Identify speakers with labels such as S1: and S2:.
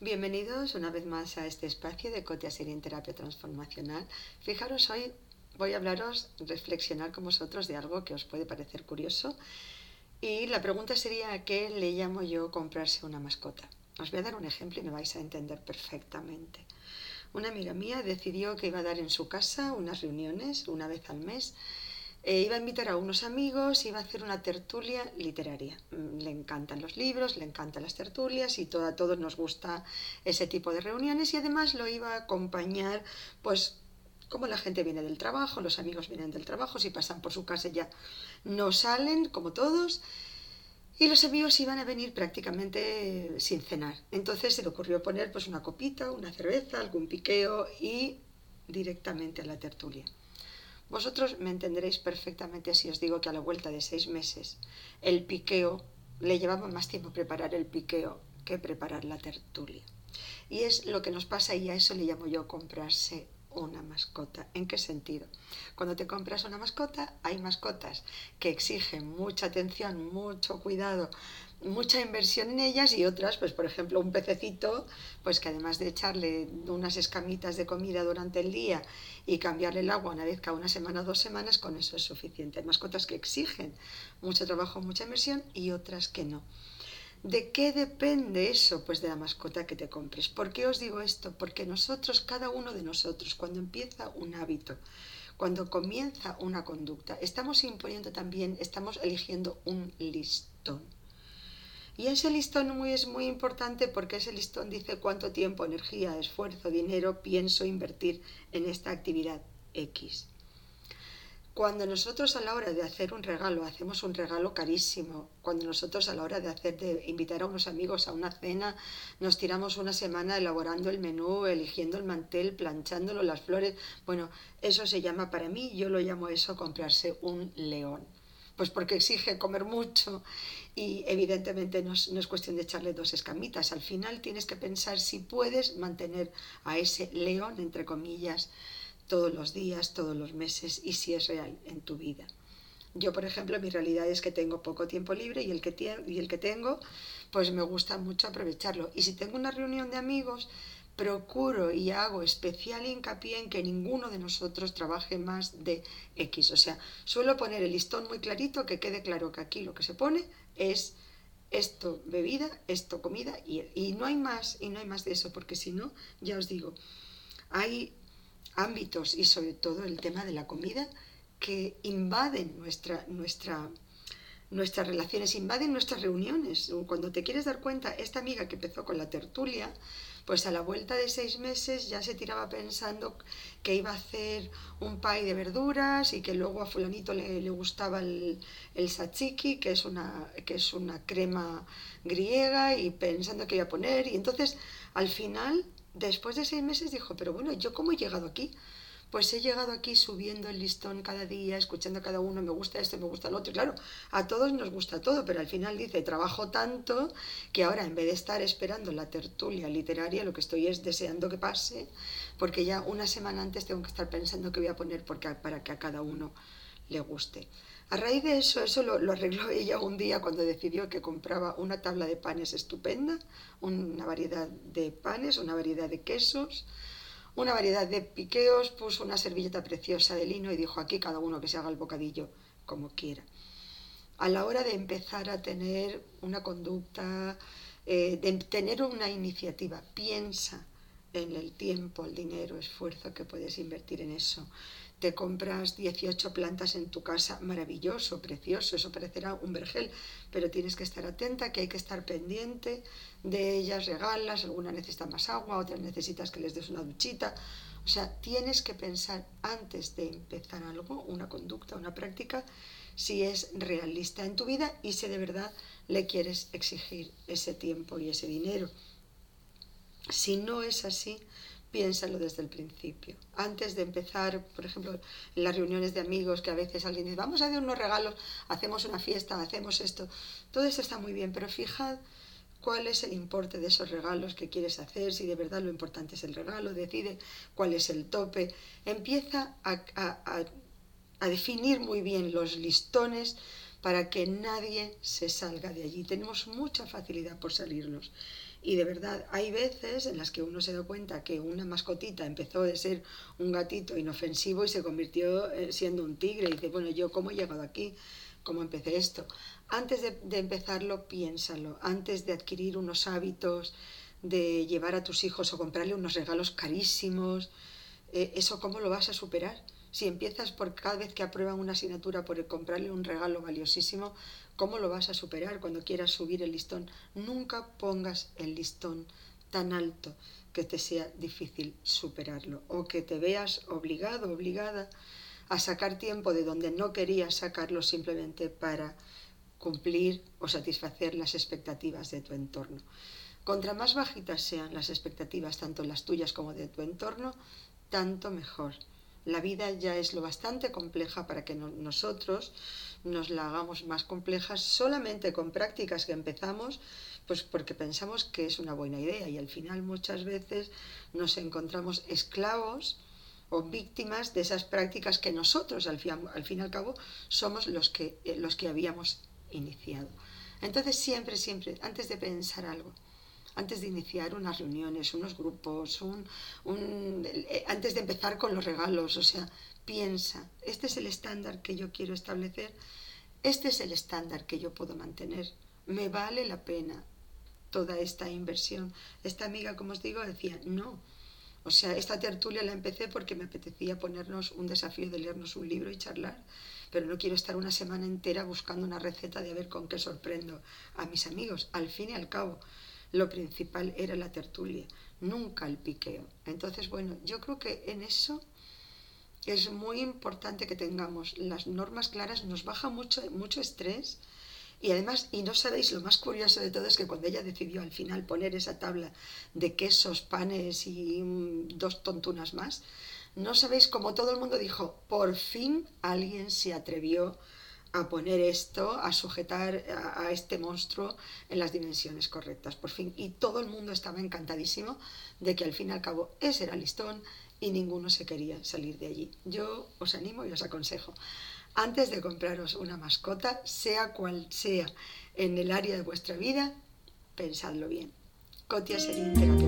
S1: Bienvenidos una vez más a este espacio de Cotia en Terapia Transformacional. Fijaros, hoy voy a hablaros, reflexionar con vosotros de algo que os puede parecer curioso. Y la pregunta sería, ¿a qué le llamo yo comprarse una mascota? Os voy a dar un ejemplo y me vais a entender perfectamente. Una amiga mía decidió que iba a dar en su casa unas reuniones una vez al mes eh, iba a invitar a unos amigos, iba a hacer una tertulia literaria. Mm, le encantan los libros, le encantan las tertulias y todo, a todos nos gusta ese tipo de reuniones y además lo iba a acompañar, pues como la gente viene del trabajo, los amigos vienen del trabajo, si pasan por su casa ya no salen, como todos, y los amigos iban a venir prácticamente sin cenar. Entonces se le ocurrió poner pues una copita, una cerveza, algún piqueo y directamente a la tertulia. Vosotros me entenderéis perfectamente si os digo que a la vuelta de seis meses el piqueo, le llevaba más tiempo preparar el piqueo que preparar la tertulia. Y es lo que nos pasa y a eso le llamo yo comprarse una mascota. ¿En qué sentido? Cuando te compras una mascota, hay mascotas que exigen mucha atención, mucho cuidado, mucha inversión en ellas y otras, pues por ejemplo un pececito, pues que además de echarle unas escamitas de comida durante el día y cambiarle el agua una vez cada una semana o dos semanas, con eso es suficiente. Hay mascotas que exigen mucho trabajo, mucha inversión y otras que no. ¿De qué depende eso? Pues de la mascota que te compres. ¿Por qué os digo esto? Porque nosotros, cada uno de nosotros, cuando empieza un hábito, cuando comienza una conducta, estamos imponiendo también, estamos eligiendo un listón. Y ese listón es muy importante porque ese listón dice cuánto tiempo, energía, esfuerzo, dinero pienso invertir en esta actividad X. Cuando nosotros a la hora de hacer un regalo hacemos un regalo carísimo, cuando nosotros a la hora de hacer de invitar a unos amigos a una cena nos tiramos una semana elaborando el menú, eligiendo el mantel, planchándolo, las flores, bueno, eso se llama para mí, yo lo llamo eso comprarse un león pues porque exige comer mucho y evidentemente no es, cuestión de echarle dos escamitas. Al final tienes que pensar si puedes mantener a ese león, entre comillas, todos los días, todos los meses y si es real en tu vida. Yo, por ejemplo, mi realidad es que tengo poco tiempo libre y el que, y el que tengo, pues me gusta mucho aprovecharlo. Y si tengo una reunión de amigos, procuro y hago especial hincapié en que ninguno de nosotros trabaje más de X. O sea, suelo poner el listón muy clarito, que quede claro que aquí lo que se pone es esto bebida, esto comida y, y no hay más, y no hay más de eso, porque si no, ya os digo, hay ámbitos y sobre todo el tema de la comida que invaden nuestra, nuestra, nuestras relaciones, invaden nuestras reuniones. Cuando te quieres dar cuenta, esta amiga que empezó con la tertulia, pues a la vuelta de seis meses ya se tiraba pensando que iba a hacer un pie de verduras y que luego a fulanito le, gustaba el, el sachiki, que es, una, que es una crema griega, y pensando que iba a poner. Y entonces, al final, después de seis meses, dijo, pero bueno, ¿yo cómo he llegado aquí? pues he llegado aquí subiendo el listón cada día, escuchando a cada uno, me gusta esto, me gusta el otro. Claro, a todos nos gusta todo, pero al final dice, trabajo tanto que ahora en vez de estar esperando la tertulia literaria, lo que estoy es deseando que pase, porque ya una semana antes tengo que estar pensando qué voy a poner porque, para que a cada uno le guste. A raíz de eso, eso lo, arregló ella un día cuando decidió que compraba una tabla de panes estupenda, una variedad de panes, una variedad de quesos, una variedad de piqueos, puso una servilleta preciosa de lino y dijo aquí cada uno que se haga el bocadillo como quiera. A la hora de empezar a tener una conducta, eh, de tener una iniciativa, piensa en el tiempo, el dinero, esfuerzo que puedes invertir en eso te compras 18 plantas en tu casa, maravilloso, precioso, eso parecerá un vergel, pero tienes que estar atenta, que hay que estar pendiente de ellas, regalas, alguna necesita más agua, otras necesitas que les des una duchita. O sea, tienes que pensar antes de empezar algo, una conducta, una práctica, si es realista en tu vida y si de verdad le quieres exigir ese tiempo y ese dinero. Si no es así, piénsalo desde el principio. Antes de empezar, por ejemplo, en las reuniones de amigos, que a veces alguien dice, vamos a hacer unos regalos, hacemos una fiesta, hacemos esto, todo eso está muy bien, pero fijad cuál es el importe de esos regalos que quieres hacer, si de verdad lo importante es el regalo, decide cuál es el tope, empieza a, a definir muy bien los listones para que nadie se salga de allí. Tenemos mucha facilidad por salirnos. Y de verdad, hay veces en las que uno se da cuenta que una mascotita empezó de ser un gatito inofensivo y se convirtió eh, siendo un tigre. Y dice, bueno, yo cómo he llegado aquí, cómo empecé esto. Antes de, empezarlo, piénsalo. Antes de adquirir unos hábitos, de llevar a tus hijos o comprarle unos regalos carísimos, eh, ¿eso cómo lo vas a superar? Si empiezas por cada vez que aprueban una asignatura por comprarle un regalo valiosísimo, ¿cómo lo vas a superar cuando quieras subir el listón? Nunca pongas el listón tan alto que te sea difícil superarlo o que te veas obligado, obligada a sacar tiempo de donde no querías sacarlo simplemente para cumplir o satisfacer las expectativas de tu entorno. Contra más bajitas sean las expectativas, tanto las tuyas como de tu entorno, tanto mejor. La vida ya es lo bastante compleja para que nosotros nos la hagamos más compleja solamente con prácticas que empezamos, pues porque pensamos que es una buena idea y al final muchas veces nos encontramos esclavos o víctimas de esas prácticas que nosotros al fin, al fin y al cabo somos los que, eh, los que habíamos iniciado. Entonces siempre, siempre, antes de pensar algo, antes de iniciar unas reuniones, unos grupos, un, eh, antes de empezar con los regalos. O sea, piensa, este es el estándar que yo quiero establecer, este es el estándar que yo puedo mantener. Me vale la pena toda esta inversión. Esta amiga, como os digo, decía, no. O sea, esta tertulia la empecé porque me apetecía ponernos un desafío de leernos un libro y charlar, pero no quiero estar una semana entera buscando una receta de a ver con qué sorprendo a mis amigos. Al fin y al cabo, lo principal era la tertulia, nunca el piqueo. Entonces, bueno, yo creo que en eso es muy importante que tengamos las normas claras, nos baja mucho, mucho estrés. Y además, y no sabéis, lo más curioso de todo es que cuando ella decidió al final poner esa tabla de quesos, panes y dos tontunas más, no sabéis cómo todo el mundo dijo, por fin alguien se atrevió a poner esto, a sujetar a, este monstruo en las dimensiones correctas, por fin. Y todo el mundo estaba encantadísimo de que al fin y al cabo ese era listón y ninguno se quería salir de allí. Yo os animo y os aconsejo, antes de compraros una mascota, sea cual sea en el área de vuestra vida, pensadlo bien. Cotia terapeuta